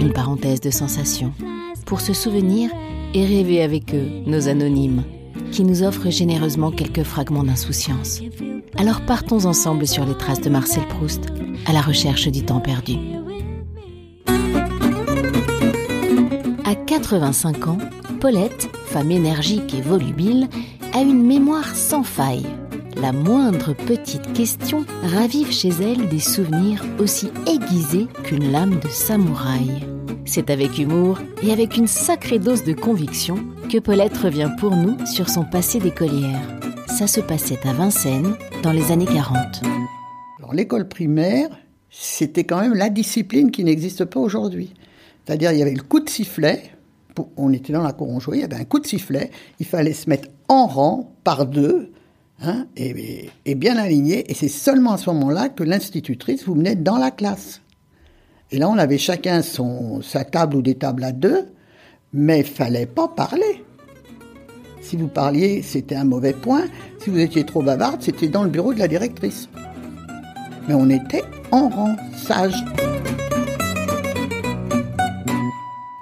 Une parenthèse de sensations. Pour se souvenir et rêver avec eux, nos anonymes, qui nous offrent généreusement quelques fragments d'insouciance. Alors partons ensemble sur les traces de Marcel Proust, à la recherche du temps perdu. À 85 ans, Paulette, femme énergique et volubile, a une mémoire sans faille. La moindre petite question ravive chez elle des souvenirs aussi aiguisés qu'une lame de samouraï. C'est avec humour et avec une sacrée dose de conviction que Paulette revient pour nous sur son passé d'écolière. Ça se passait à Vincennes dans les années 40. Alors l'école primaire, c'était quand même la discipline qui n'existe pas aujourd'hui. C'est-à-dire il y avait le coup de sifflet, on était dans la cour, on jouait, il y avait un coup de sifflet, il fallait se mettre en rang par deux, hein, et, et, bien aligné, et c'est seulement à ce moment-là que l'institutrice vous menait dans la classe. Et là, on avait chacun son, sa table ou des tables à deux, mais fallait pas parler. Si vous parliez, c'était un mauvais point. Si vous étiez trop bavarde, c'était dans le bureau de la directrice. Mais on était en rang, sage.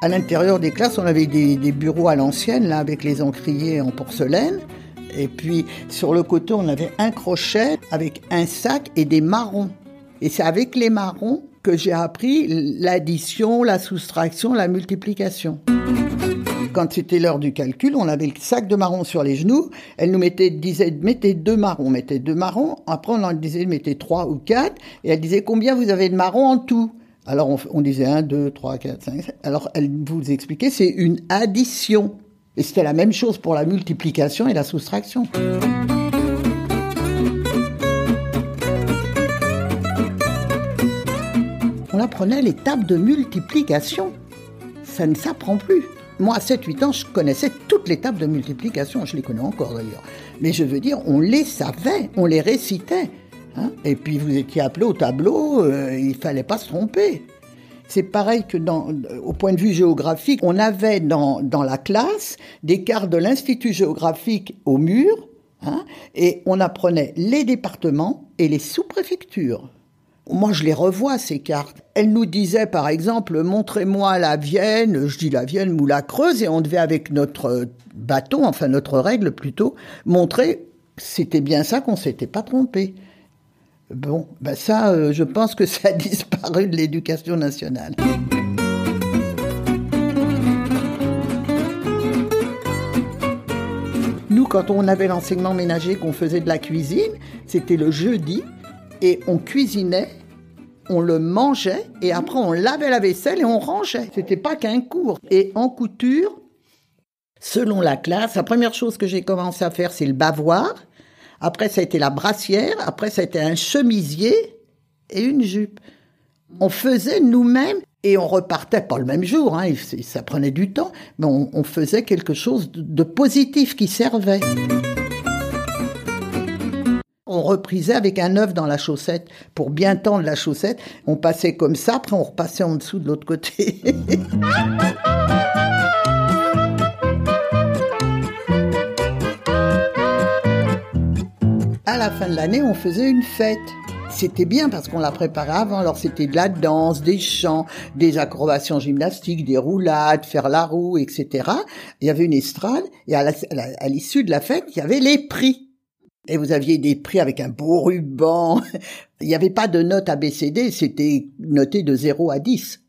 À l'intérieur des classes, on avait des, des bureaux à l'ancienne, là, avec les encriers en porcelaine. Et puis, sur le côté, on avait un crochet avec un sac et des marrons. Et c'est avec les marrons que j'ai appris l'addition, la soustraction, la multiplication. Quand c'était l'heure du calcul, on avait le sac de marrons sur les genoux. Elle nous mettait, disait, mettez deux marrons, mettez deux marrons. Après, on leur disait, mettez trois ou quatre. Et elle disait, combien vous avez de marrons en tout? Alors, on, on disait un, deux, trois, quatre, cinq. Alors, elle vous expliquait, c'est une addition. Et c'était la même chose pour la multiplication et la soustraction. On apprenait les tables de multiplication. Ça ne s'apprend plus. Moi, à 7-8 ans, je connaissais toutes les tables de multiplication. Je les connais encore d'ailleurs. Mais je veux dire, on les savait, on les récitait. Hein. Et puis vous étiez appelé au tableau, euh, il fallait pas se tromper. C'est pareil que au point de vue géographique, on avait dans, dans la classe des cartes de l'Institut géographique au mur, hein, et on apprenait les départements et les sous-préfectures. Moi, je les revois, ces cartes. Elle nous disait, par exemple, montrez-moi la Vienne, je dis la Vienne ou la Creuse, et on devait, avec notre bâton, enfin notre règle plutôt, montrer c'était bien ça qu'on s'était pas trompé. Bon, ben ça, euh, je pense que ça a disparu de l'éducation nationale. Nous, quand on avait l'enseignement ménager, qu'on faisait de la cuisine, c'était le jeudi, et on cuisinait, on le mangeait et après on lavait la vaisselle et on rangeait. C'était pas qu'un cours. Et en couture, selon la classe, la première chose que j'ai commencé à faire, c'est le bavoir. Après, ça a été la brassière. Après, ça a été un chemisier et une jupe. On faisait nous-mêmes et on repartait pas le même jour. Hein, ça prenait du temps, mais on, on faisait quelque chose de positif qui servait on reprisait avec un œuf dans la chaussette pour bien tendre la chaussette. On passait comme ça, après on repassait en dessous de l'autre côté. à la fin de l'année, on faisait une fête. C'était bien parce qu'on la préparait avant. Alors c'était de la danse, des chants, des acrobations gymnastiques, des roulades, faire la roue, etc. Il y avait une estrade et à l'issue de la fête, il y avait les prix et vous aviez des prix avec un beau ruban. Il n'y avait pas de note ABCD, c'était noté de 0 à 10.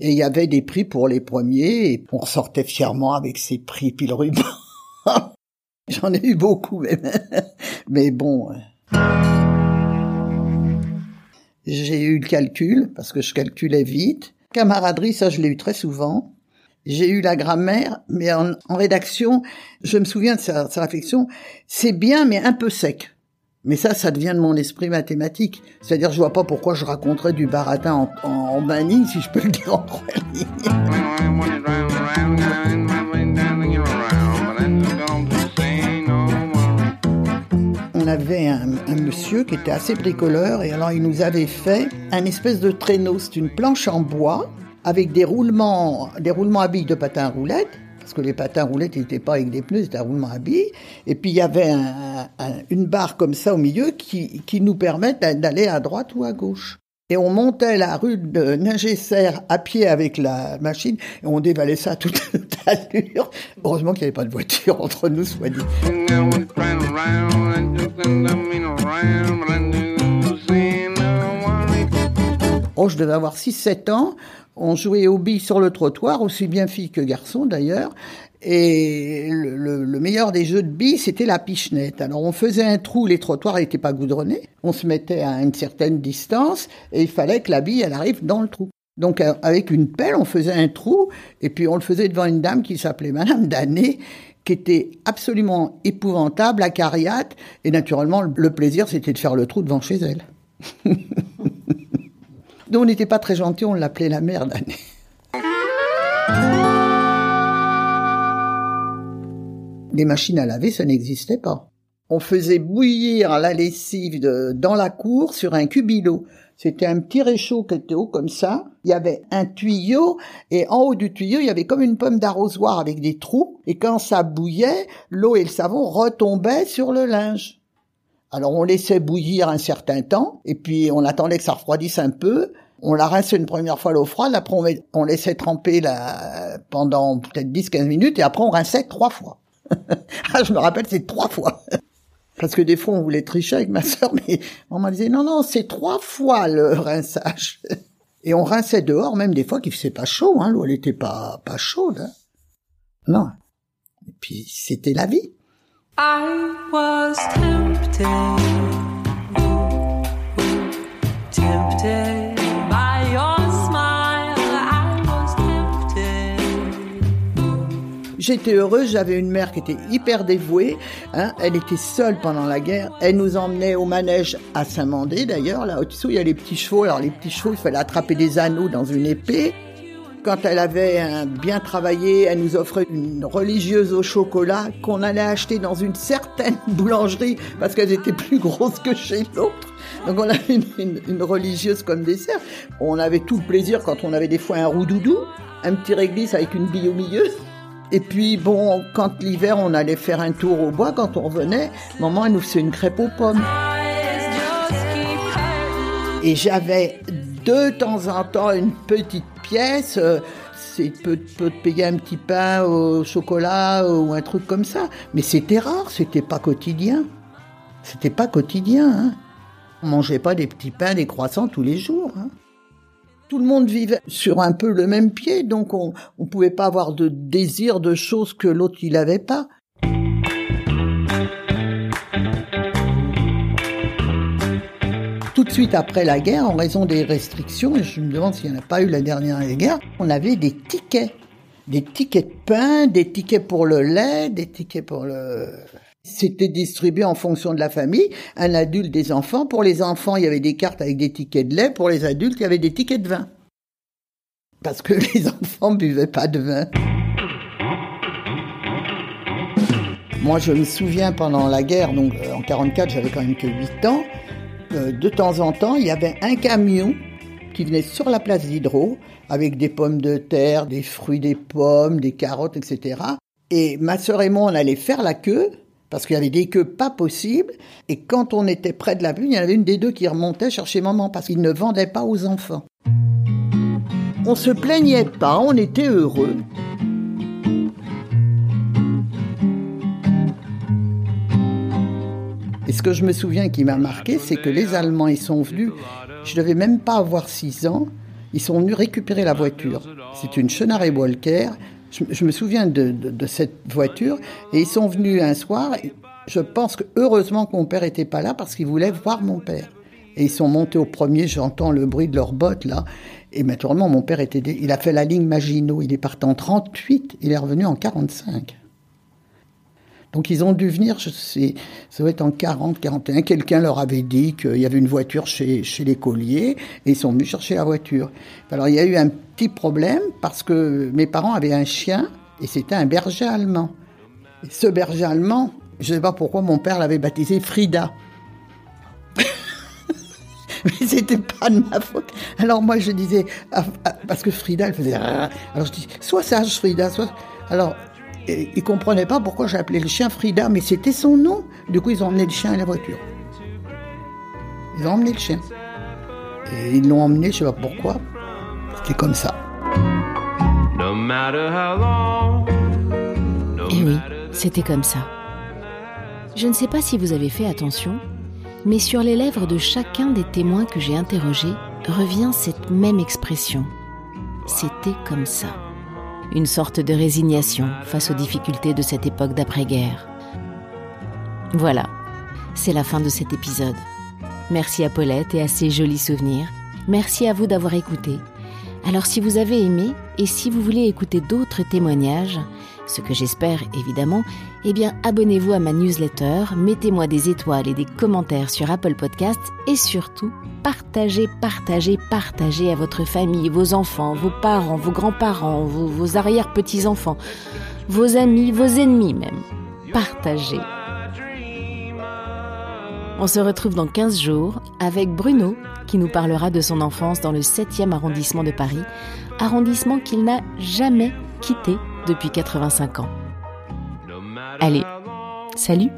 Et il y avait des prix pour les premiers, et on sortait fièrement avec ces prix puis le ruban. J'en ai eu beaucoup, mais, mais bon. J'ai eu le calcul, parce que je calculais vite. Camaraderie, ça je l'ai eu très souvent j'ai eu la grammaire, mais en, rédaction, je me souviens de sa, réflexion, c'est bien mais un peu sec. Mais ça, ça devient de mon esprit mathématique. C'est-à-dire, je vois pas pourquoi je raconterais du baratin en, en, si je peux le dire en trois On avait un, un, monsieur qui était assez bricoleur et alors il nous avait fait un espèce de traîneau. C'est une planche en bois avec des roulements, des roulements à billes de patins roulettes parce que les patins roulettes n'étaient pas avec des pneus, c'était un roulement à billes. Et puis il y avait une barre comme ça au milieu qui, qui nous permet d'aller à droite ou à gauche. Et on montait la rue de Ningesser à pied avec la machine et on dévalait ça à toute allure. Heureusement qu'il n'y avait pas de voiture entre nous, soit dit. Oh, je devais avoir 6-7 ans. On jouait aux billes sur le trottoir, aussi bien filles que garçons d'ailleurs. Et le, meilleur des jeux de billes, c'était la pichenette. Alors on faisait un trou, les trottoirs n'étaient pas goudronnés, on se mettait à une certaine distance et il fallait que la bille, elle arrive dans le trou. Donc avec une pelle, on faisait un trou et puis on le faisait devant une dame qui s'appelait Madame Danet, qui était absolument épouvantable, acariate, et naturellement le plaisir c'était de faire le trou devant chez elle. Donc on n'était pas très gentil, on l'appelait la mère Danet. Les machines à laver, ça n'existait pas. On faisait bouillir la lessive dans la cour sur un cubilo. C'était un petit réchaud qui était haut comme ça. Il y avait un tuyau et en haut du tuyau, il y avait comme une pomme d'arrosoir avec des trous. Et quand ça bouillait, l'eau et le savon retombaient sur le linge. Alors on laissait bouillir un certain temps et puis on attendait que ça refroidisse un peu. On la rinçait une première fois l'eau froide, après on, on laissait tremper la, pendant peut-être 10-15 minutes et après on rinçait trois fois. ah, je me rappelle, c'est trois fois. Parce que des fois, on voulait tricher avec ma sœur, mais maman disait, non, non, c'est trois fois le rinçage. Et on rinçait dehors, même des fois qu'il faisait pas chaud, hein, l'eau, elle était pas, pas chaude. Hein. Non. Et puis, c'était la vie. I was tempted, tempted. J'étais heureuse, j'avais une mère qui était hyper dévouée. Hein. Elle était seule pendant la guerre. Elle nous emmenait au manège à Saint-Mandé d'ailleurs. Là au-dessous, il y a les petits chevaux. Alors les petits chevaux, il fallait attraper des anneaux dans une épée. Quand elle avait bien travaillé, elle nous offrait une religieuse au chocolat qu'on allait acheter dans une certaine boulangerie parce qu'elle était plus grosse que chez l'autre. Donc on avait une, une, religieuse comme dessert. On avait tout le plaisir quand on avait des fois un roux-doudou, un petit réglisse avec une bille au milieu. Et puis, bon, quand l'hiver, on allait faire un tour au bois, quand on revenait, maman, elle nous faisait une crêpe aux pommes. Et j'avais de temps en temps une petite pièce, euh, c'est peut, peut payer un petit pain au chocolat ou un truc comme ça. Mais c'était rare, c'était pas quotidien. C'était pas quotidien, hein. On mangeait pas des petits pains, des croissants tous les jours, hein. Tout le monde vivait sur un peu le même pied, donc on ne pouvait pas avoir de désir de choses que l'autre il n'avait pas. Tout de suite après la guerre, en raison des restrictions, et je me demande s'il n'y en a pas eu la dernière guerre, on avait des tickets. Des tickets de pain, des tickets pour le lait, des tickets pour le... C'était distribué en fonction de la famille, un adulte, des enfants. Pour les enfants, il y avait des cartes avec des tickets de lait. Pour les adultes, il y avait des tickets de vin. Parce que les enfants buvaient pas de vin. Moi, je me souviens pendant la guerre, donc euh, en 44, j'avais quand même que 8 ans. Euh, de temps en temps, il y avait un camion qui venait sur la place d'Hydro avec des pommes de terre, des fruits, des pommes, des carottes, etc. Et ma sœur et moi, on allait faire la queue parce qu'il y avait des queues pas possibles. Et quand on était près de la bulle, il y en avait une des deux qui remontait chercher maman parce qu'il ne vendait pas aux enfants. On se plaignait pas, on était heureux. Et ce que je me souviens qui m'a marqué, c'est que les Allemands, ils sont venus, je devais même pas avoir six ans, ils sont venus récupérer la voiture. C'est une Chenard Walker, je, me souviens de, cette voiture et ils sont venus un soir. Je pense que heureusement que mon père était pas là parce qu'il voulait voir mon père. Et ils sont montés au premier, j'entends le bruit de leurs bottes là. Et naturellement, mon père était, il a fait la ligne Maginot. Il est parti en 38, il est revenu en 45. Donc ils ont dû venir, je sais, ça doit être en 40, 41. Quelqu'un leur avait dit qu'il y avait une voiture chez, l'écolier et ils sont venus chercher la voiture. Alors il y a eu un petit problème parce que mes parents avaient un chien et c'était un berger allemand. ce berger allemand, je ne sais pas pourquoi mon père l'avait baptisé Frida. c'était pas de ma faute. Alors moi je disais, ah, ah, parce que Frida elle faisait, alors je dis, sois sage Frida, soit. Alors ils comprenaient pas pourquoi j'appelais le chien Frida, mais c'était son nom. Du coup ils ont emmené le chien à la voiture. Ils ont emmené le chien. Et ils l'ont emmené, je sais pas pourquoi. C'était comme ça. Et oui, c'était comme ça. Je ne sais pas si vous avez fait attention, mais sur les lèvres de chacun des témoins que j'ai interrogés revient cette même expression. C'était comme ça. Une sorte de résignation face aux difficultés de cette époque d'après-guerre. Voilà, c'est la fin de cet épisode. Merci à Paulette et à ses jolis souvenirs. Merci à vous d'avoir écouté. Alors si vous avez aimé et si vous voulez écouter d'autres témoignages, ce que j'espère évidemment, eh bien abonnez-vous à ma newsletter, mettez-moi des étoiles et des commentaires sur Apple Podcasts et surtout partagez, partagez, partagez à votre famille, vos enfants, vos parents, vos grands-parents, vos, vos arrière-petits-enfants, vos amis, vos ennemis même. Partagez. On se retrouve dans 15 jours avec Bruno qui nous parlera de son enfance dans le 7e arrondissement de Paris, arrondissement qu'il n'a jamais quitté depuis 85 ans. Allez, salut.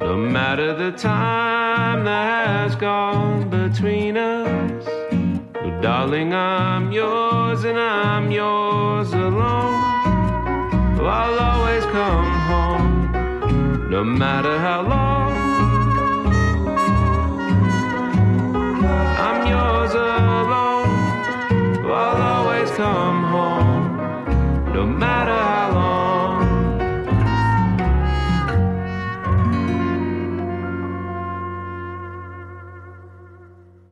No matter the time that has gone between us Darling, I'm yours and I'm yours alone. I'll always come home No matter how long I'm yours. Uh,